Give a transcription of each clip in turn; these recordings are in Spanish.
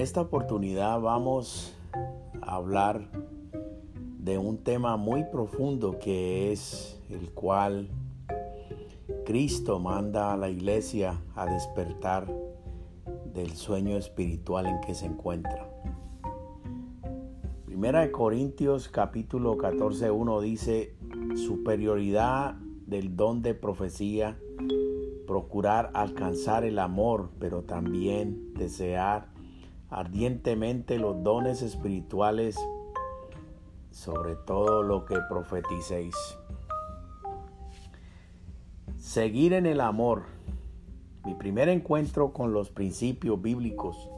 Esta oportunidad vamos a hablar de un tema muy profundo que es el cual Cristo manda a la iglesia a despertar del sueño espiritual en que se encuentra. Primera de Corintios capítulo 14, 1 dice, superioridad del don de profecía, procurar alcanzar el amor, pero también desear ardientemente los dones espirituales, sobre todo lo que profeticéis. Seguir en el amor. Mi primer encuentro con los principios bíblicos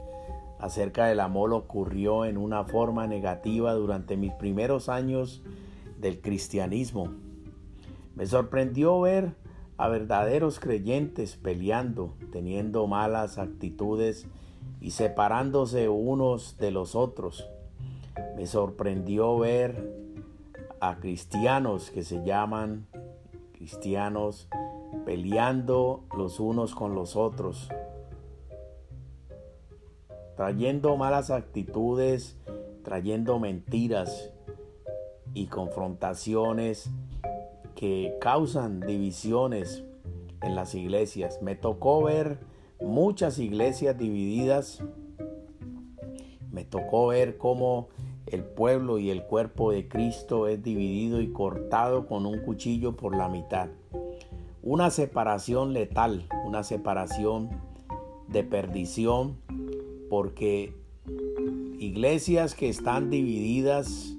acerca del amor ocurrió en una forma negativa durante mis primeros años del cristianismo. Me sorprendió ver a verdaderos creyentes peleando, teniendo malas actitudes y separándose unos de los otros. Me sorprendió ver a cristianos que se llaman cristianos peleando los unos con los otros, trayendo malas actitudes, trayendo mentiras y confrontaciones que causan divisiones en las iglesias. Me tocó ver muchas iglesias divididas. Me tocó ver cómo el pueblo y el cuerpo de Cristo es dividido y cortado con un cuchillo por la mitad. Una separación letal, una separación de perdición, porque iglesias que están divididas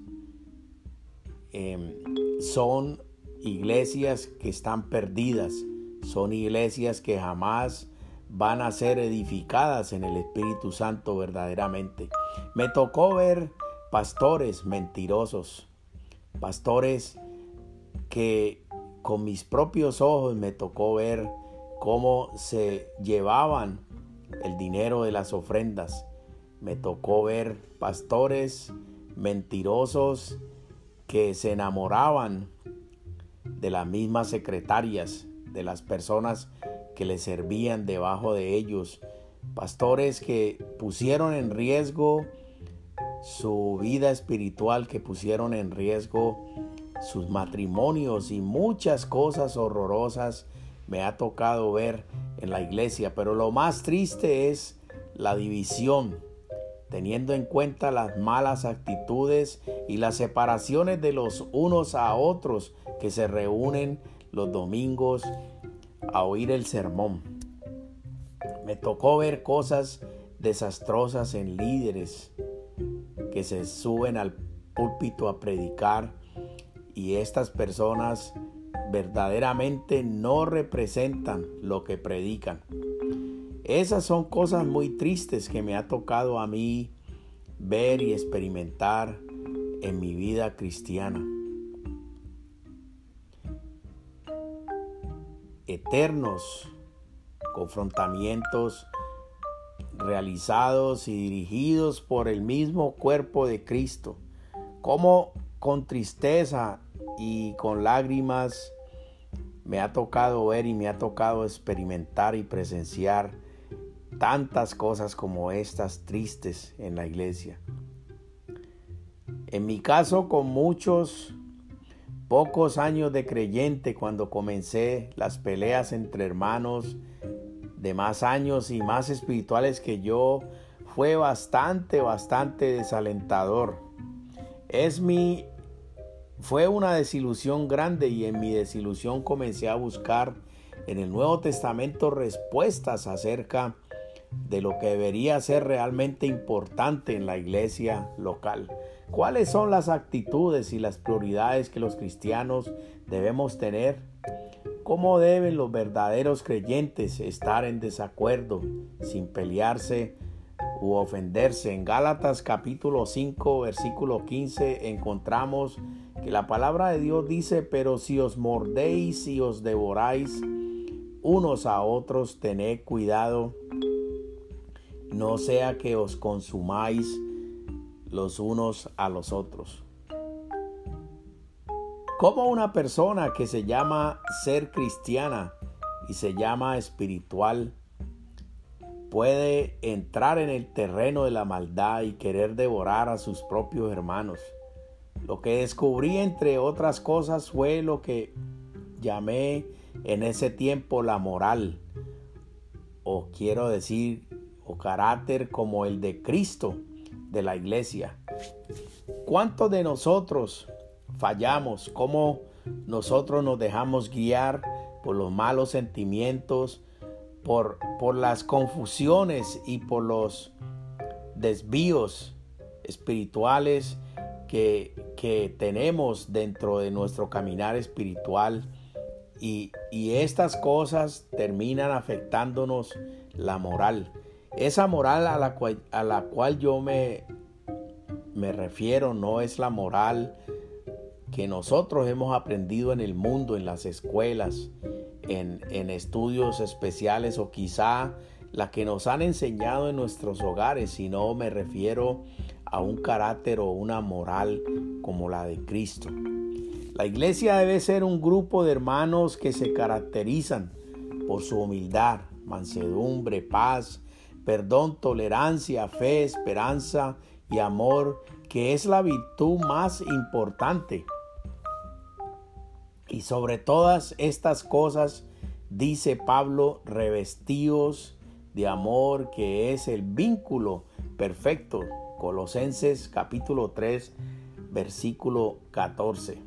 em, son iglesias que están perdidas, son iglesias que jamás van a ser edificadas en el Espíritu Santo verdaderamente. Me tocó ver pastores mentirosos, pastores que con mis propios ojos me tocó ver cómo se llevaban el dinero de las ofrendas. Me tocó ver pastores mentirosos que se enamoraban de las mismas secretarias, de las personas que le servían debajo de ellos, pastores que pusieron en riesgo su vida espiritual, que pusieron en riesgo sus matrimonios y muchas cosas horrorosas me ha tocado ver en la iglesia, pero lo más triste es la división, teniendo en cuenta las malas actitudes y las separaciones de los unos a otros que se reúnen los domingos a oír el sermón. Me tocó ver cosas desastrosas en líderes que se suben al púlpito a predicar y estas personas verdaderamente no representan lo que predican. Esas son cosas muy tristes que me ha tocado a mí ver y experimentar en mi vida cristiana. Eternos confrontamientos realizados y dirigidos por el mismo cuerpo de Cristo, como con tristeza y con lágrimas me ha tocado ver y me ha tocado experimentar y presenciar tantas cosas como estas tristes en la iglesia. En mi caso, con muchos pocos años de creyente cuando comencé las peleas entre hermanos de más años y más espirituales que yo fue bastante, bastante desalentador. Es mi fue una desilusión grande y en mi desilusión comencé a buscar en el Nuevo Testamento respuestas acerca de lo que debería ser realmente importante en la iglesia local. ¿Cuáles son las actitudes y las prioridades que los cristianos debemos tener? ¿Cómo deben los verdaderos creyentes estar en desacuerdo, sin pelearse u ofenderse? En Gálatas capítulo 5, versículo 15 encontramos que la palabra de Dios dice, pero si os mordéis y os devoráis unos a otros, tened cuidado, no sea que os consumáis los unos a los otros. Como una persona que se llama ser cristiana y se llama espiritual puede entrar en el terreno de la maldad y querer devorar a sus propios hermanos? Lo que descubrí entre otras cosas fue lo que llamé en ese tiempo la moral, o quiero decir, o carácter como el de Cristo de la iglesia. ¿Cuántos de nosotros fallamos? ¿Cómo nosotros nos dejamos guiar por los malos sentimientos, por, por las confusiones y por los desvíos espirituales que, que tenemos dentro de nuestro caminar espiritual? Y, y, estas cosas terminan afectándonos la moral. Esa moral a la cual, a la cual yo me, me refiero no es la moral que nosotros hemos aprendido en el mundo, en las escuelas, en, en estudios especiales o quizá la que nos han enseñado en nuestros hogares, sino me refiero a un carácter o una moral como la de Cristo. La iglesia debe ser un grupo de hermanos que se caracterizan por su humildad, mansedumbre, paz, perdón, tolerancia, fe, esperanza y amor, que es la virtud más importante. Y sobre todas estas cosas, dice Pablo, revestidos de amor, que es el vínculo perfecto. Colosenses capítulo 3, versículo 14.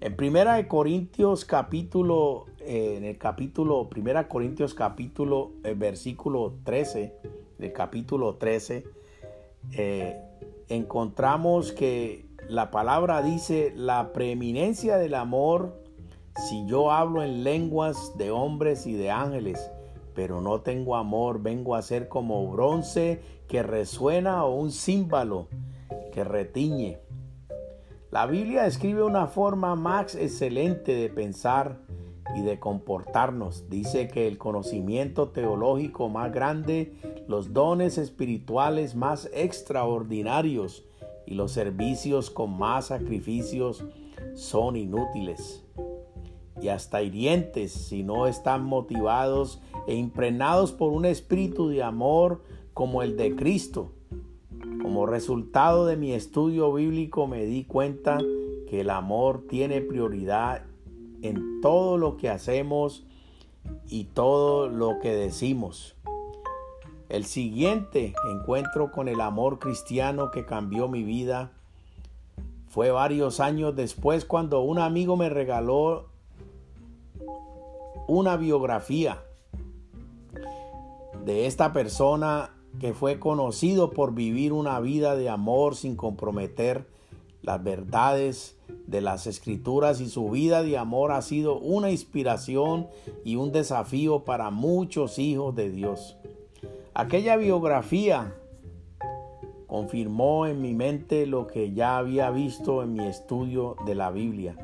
En Primera de Corintios capítulo en el capítulo, Primera Corintios capítulo, eh, versículo 13, del capítulo 13, eh, encontramos que la palabra dice, la preeminencia del amor, si yo hablo en lenguas de hombres y de ángeles, pero no tengo amor, vengo a ser como bronce que resuena o un címbalo que retiñe. La Biblia describe una forma más excelente de pensar y de comportarnos. Dice que el conocimiento teológico más grande, los dones espirituales más extraordinarios y los servicios con más sacrificios son inútiles y hasta hirientes si no están motivados e impregnados por un espíritu de amor como el de Cristo. Como resultado de mi estudio bíblico me di cuenta que el amor tiene prioridad en todo lo que hacemos y todo lo que decimos. El siguiente encuentro con el amor cristiano que cambió mi vida fue varios años después cuando un amigo me regaló una biografía de esta persona que fue conocido por vivir una vida de amor sin comprometer las verdades de las escrituras y su vida de amor ha sido una inspiración y un desafío para muchos hijos de Dios. Aquella biografía confirmó en mi mente lo que ya había visto en mi estudio de la Biblia.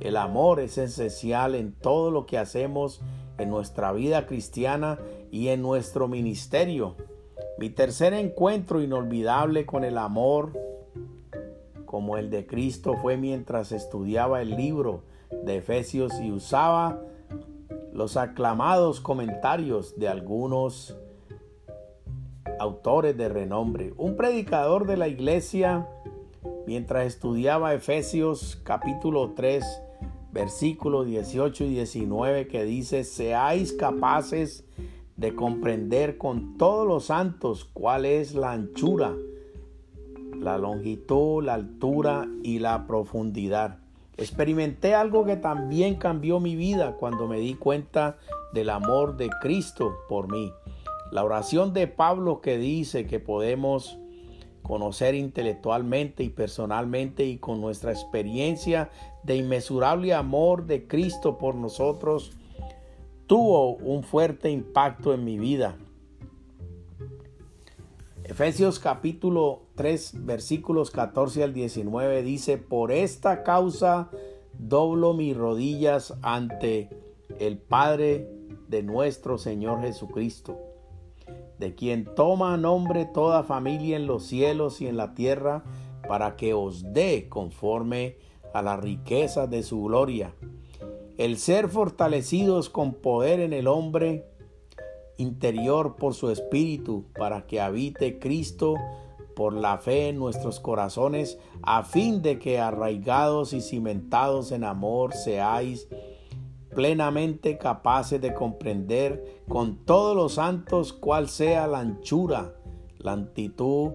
El amor es esencial en todo lo que hacemos en nuestra vida cristiana y en nuestro ministerio. Mi tercer encuentro inolvidable con el amor como el de Cristo fue mientras estudiaba el libro de Efesios y usaba los aclamados comentarios de algunos autores de renombre. Un predicador de la iglesia, mientras estudiaba Efesios capítulo 3, versículos 18 y 19, que dice, seáis capaces de comprender con todos los santos cuál es la anchura, la longitud, la altura y la profundidad. Experimenté algo que también cambió mi vida cuando me di cuenta del amor de Cristo por mí. La oración de Pablo que dice que podemos conocer intelectualmente y personalmente y con nuestra experiencia de inmesurable amor de Cristo por nosotros, tuvo un fuerte impacto en mi vida. Efesios capítulo 3 versículos 14 al 19 dice, por esta causa doblo mis rodillas ante el Padre de nuestro Señor Jesucristo, de quien toma nombre toda familia en los cielos y en la tierra, para que os dé conforme a la riqueza de su gloria, el ser fortalecidos con poder en el hombre interior por su espíritu, para que habite Cristo por la fe en nuestros corazones, a fin de que arraigados y cimentados en amor seáis plenamente capaces de comprender con todos los santos cuál sea la anchura, la altitud,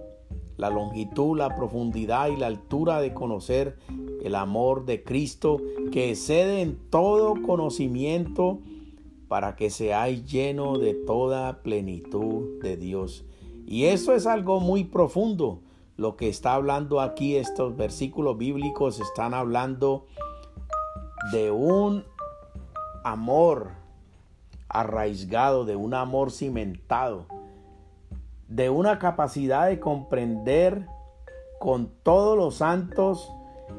la longitud, la profundidad y la altura de conocer el amor de Cristo que excede en todo conocimiento para que seáis lleno de toda plenitud de Dios. Y eso es algo muy profundo. Lo que está hablando aquí estos versículos bíblicos están hablando de un amor arraigado, de un amor cimentado, de una capacidad de comprender con todos los santos,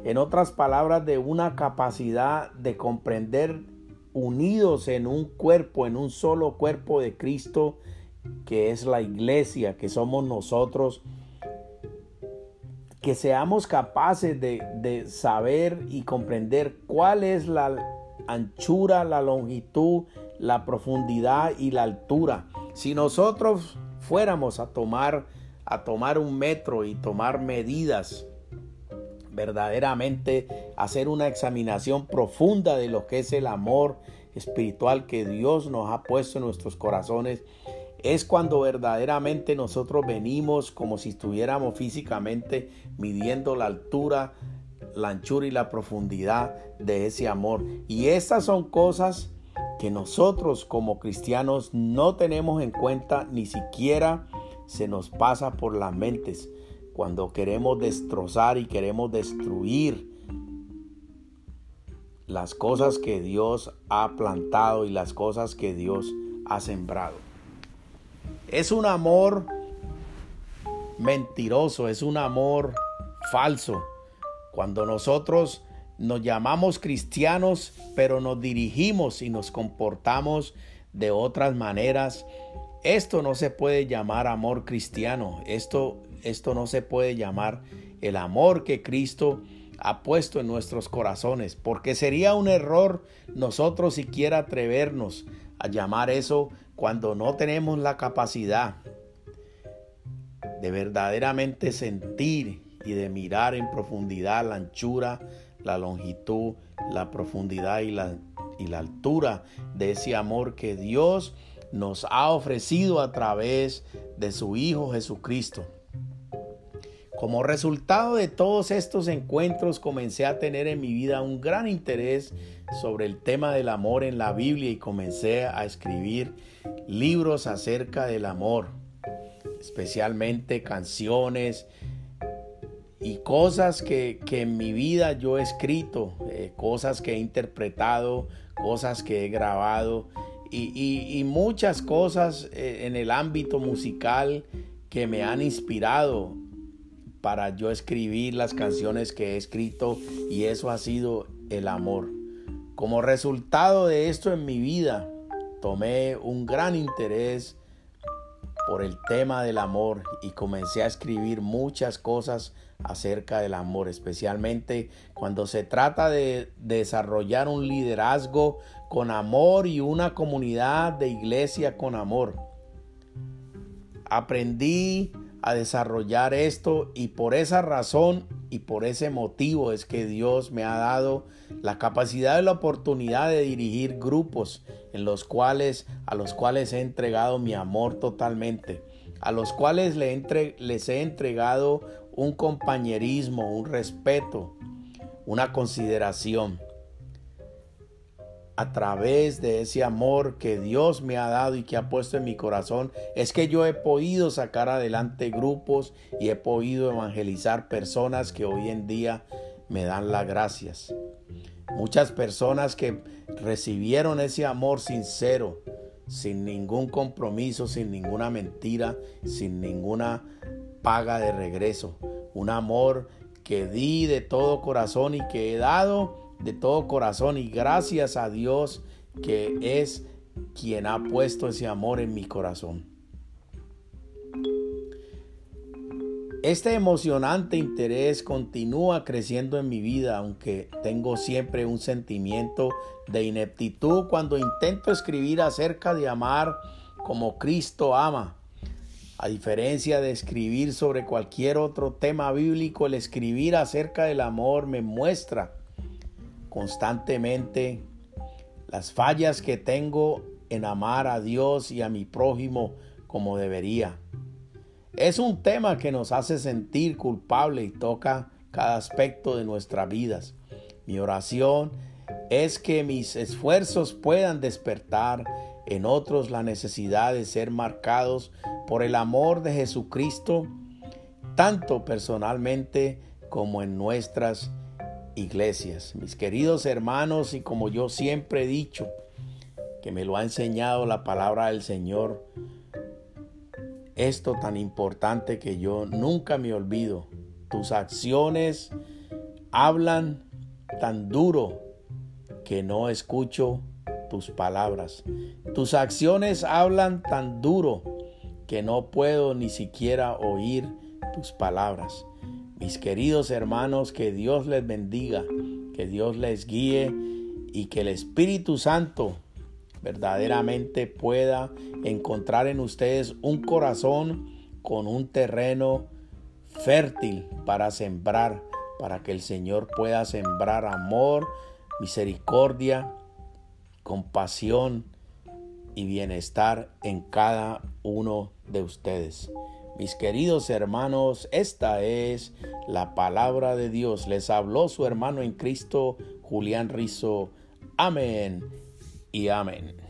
en otras palabras, de una capacidad de comprender unidos en un cuerpo, en un solo cuerpo de Cristo, que es la iglesia, que somos nosotros, que seamos capaces de, saber y comprender cuál es la anchura, la longitud, la profundidad y la altura. Si nosotros fuéramos a tomar a tomar un metro y tomar medidas, verdaderamente hacer una examinación profunda de lo que es el amor espiritual que Dios nos ha puesto en nuestros corazones, es cuando verdaderamente nosotros venimos como si estuviéramos físicamente midiendo la altura, la anchura y la profundidad de ese amor. Y estas son cosas que nosotros como cristianos no tenemos en cuenta, ni siquiera se nos pasa por las mentes cuando queremos destrozar y queremos destruir las cosas que Dios ha plantado y las cosas que Dios ha sembrado. Es un amor mentiroso, es un amor falso cuando nosotros nos llamamos cristianos, pero nos dirigimos y nos comportamos de otras maneras, esto no se puede llamar amor cristiano. Esto, esto no se puede llamar el amor que Cristo ha puesto en nuestros corazones, porque sería un error nosotros siquiera atrevernos a llamar eso cuando no tenemos la capacidad de verdaderamente sentir y de mirar en profundidad la anchura, la longitud, la profundidad y la, y la altura de ese amor que Dios nos ha ofrecido a través de su Hijo Jesucristo. Como resultado de todos estos encuentros comencé a tener en mi vida un gran interés sobre el tema del amor en la Biblia y comencé a escribir libros acerca del amor, especialmente canciones y cosas que, en mi vida yo he escrito, eh, cosas que he interpretado, cosas que he grabado y, muchas cosas eh, en el ámbito musical que me han inspirado para yo escribir las canciones que he escrito y eso ha sido el amor. Como resultado de esto en mi vida, tomé un gran interés por el tema del amor y comencé a escribir muchas cosas acerca del amor, especialmente cuando se trata de desarrollar un liderazgo con amor y una comunidad de iglesia con amor. Aprendí a desarrollar esto y por esa razón y por ese motivo es que Dios me ha dado la capacidad y la oportunidad de dirigir grupos en los cuales a los cuales he entregado mi amor totalmente, a los cuales les he entregado un compañerismo, un respeto, una consideración. A través de ese amor que Dios me ha dado y que ha puesto en mi corazón, es que yo he podido sacar adelante grupos y he podido evangelizar personas que hoy en día me dan las gracias. Muchas personas que recibieron ese amor sincero, sin ningún compromiso, sin ninguna mentira, sin ninguna paga de regreso. Un amor que di de todo corazón y que he dado de todo corazón y gracias a Dios que es quien ha puesto ese amor en mi corazón. Este emocionante interés continúa creciendo en mi vida, aunque tengo siempre un sentimiento de ineptitud cuando intento escribir acerca de amar como Cristo ama. A diferencia de escribir sobre cualquier otro tema bíblico, el escribir acerca del amor me muestra constantemente las fallas que tengo en amar a Dios y a mi prójimo como debería. Es un tema que nos hace sentir culpable y toca cada aspecto de nuestras vidas. Mi oración es que mis esfuerzos puedan despertar en otros la necesidad de ser marcados por el amor de Jesucristo, tanto personalmente como en nuestras iglesias. Mis queridos hermanos, y como yo siempre he dicho, que me lo ha enseñado la palabra del Señor, esto tan importante que yo nunca me olvido. Tus acciones hablan tan duro que no escucho tus palabras. Tus acciones hablan tan duro que no puedo ni siquiera oír tus palabras. Mis queridos hermanos, que Dios les bendiga, que Dios les guíe y que el Espíritu Santo verdaderamente pueda encontrar en ustedes un corazón con un terreno fértil para sembrar, para que el Señor pueda sembrar amor, misericordia, compasión y bienestar en cada uno de ustedes. Mis queridos hermanos, esta es la palabra de Dios. Les habló su hermano en Cristo, Julián Rizo. Amén y amén.